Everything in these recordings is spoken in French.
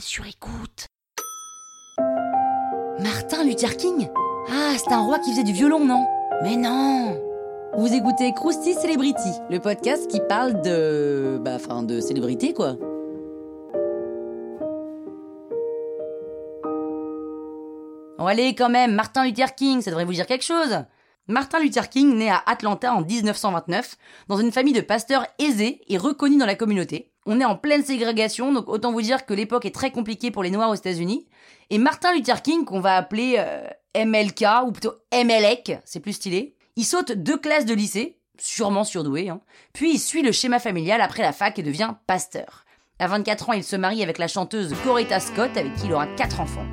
sur écoute. Martin Luther King? Ah, c'est un roi qui faisait du violon, non? Mais non Vous écoutez Krusty Celebrity, le podcast qui parle de. Bah, enfin, de célébrité, quoi. Bon, allez, quand même, Martin Luther King, ça devrait vous dire quelque chose Martin Luther King naît à Atlanta en 1929, dans une famille de pasteurs aisés et reconnus dans la communauté. On est en pleine ségrégation, donc autant vous dire que l'époque est très compliquée pour les Noirs aux États-Unis. Et Martin Luther King, qu'on va appeler euh, MLK, ou plutôt MLEC, c'est plus stylé, il saute deux classes de lycée, sûrement surdoué, hein. puis il suit le schéma familial après la fac et devient pasteur. À 24 ans, il se marie avec la chanteuse Coretta Scott, avec qui il aura quatre enfants.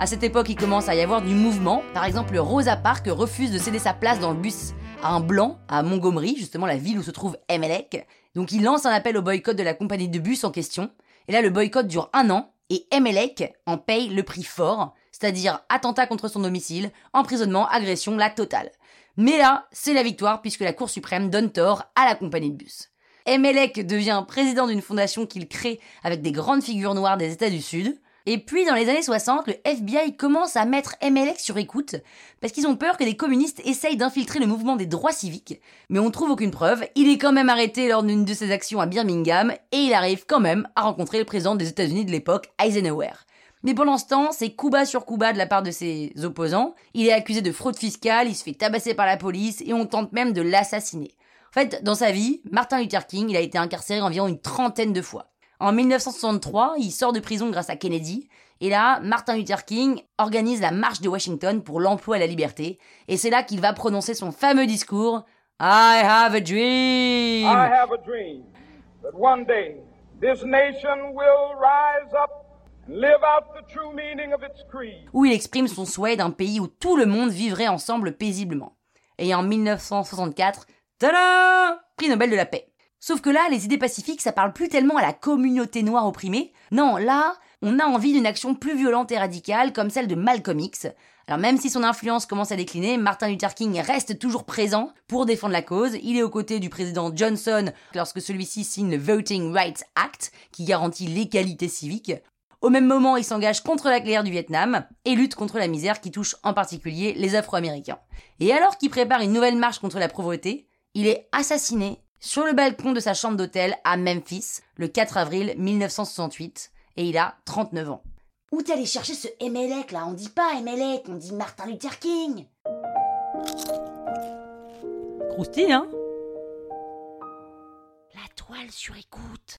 À cette époque, il commence à y avoir du mouvement. Par exemple, Rosa Parks refuse de céder sa place dans le bus un blanc à Montgomery, justement la ville où se trouve Emelec. Donc il lance un appel au boycott de la compagnie de bus en question. Et là, le boycott dure un an et Emelec en paye le prix fort, c'est-à-dire attentat contre son domicile, emprisonnement, agression, la totale. Mais là, c'est la victoire puisque la Cour suprême donne tort à la compagnie de bus. Emelec devient président d'une fondation qu'il crée avec des grandes figures noires des États du Sud. Et puis dans les années 60, le FBI commence à mettre MLX sur écoute parce qu'ils ont peur que des communistes essayent d'infiltrer le mouvement des droits civiques. Mais on trouve aucune preuve, il est quand même arrêté lors d'une de ses actions à Birmingham et il arrive quand même à rencontrer le président des États-Unis de l'époque, Eisenhower. Mais pendant ce temps, c'est coup bas sur coup bas de la part de ses opposants. Il est accusé de fraude fiscale, il se fait tabasser par la police et on tente même de l'assassiner. En fait, dans sa vie, Martin Luther King, il a été incarcéré environ une trentaine de fois. En 1963, il sort de prison grâce à Kennedy. Et là, Martin Luther King organise la marche de Washington pour l'emploi et la liberté. Et c'est là qu'il va prononcer son fameux discours I have a dream. I have a dream that one day this nation will rise up and live out the true meaning of its creed. Où il exprime son souhait d'un pays où tout le monde vivrait ensemble paisiblement. Et en 1964, tada Prix Nobel de la paix. Sauf que là, les idées pacifiques, ça parle plus tellement à la communauté noire opprimée. Non, là, on a envie d'une action plus violente et radicale, comme celle de Malcolm X. Alors même si son influence commence à décliner, Martin Luther King reste toujours présent pour défendre la cause. Il est aux côtés du président Johnson lorsque celui-ci signe le Voting Rights Act, qui garantit l'égalité civique. Au même moment, il s'engage contre la guerre du Vietnam et lutte contre la misère qui touche en particulier les Afro-Américains. Et alors qu'il prépare une nouvelle marche contre la pauvreté, il est assassiné sur le balcon de sa chambre d'hôtel à Memphis le 4 avril 1968 et il a 39 ans. Où t'es allé chercher ce Emelec là? On dit pas Emelec, on dit Martin Luther King. Croustille, hein? La toile sur écoute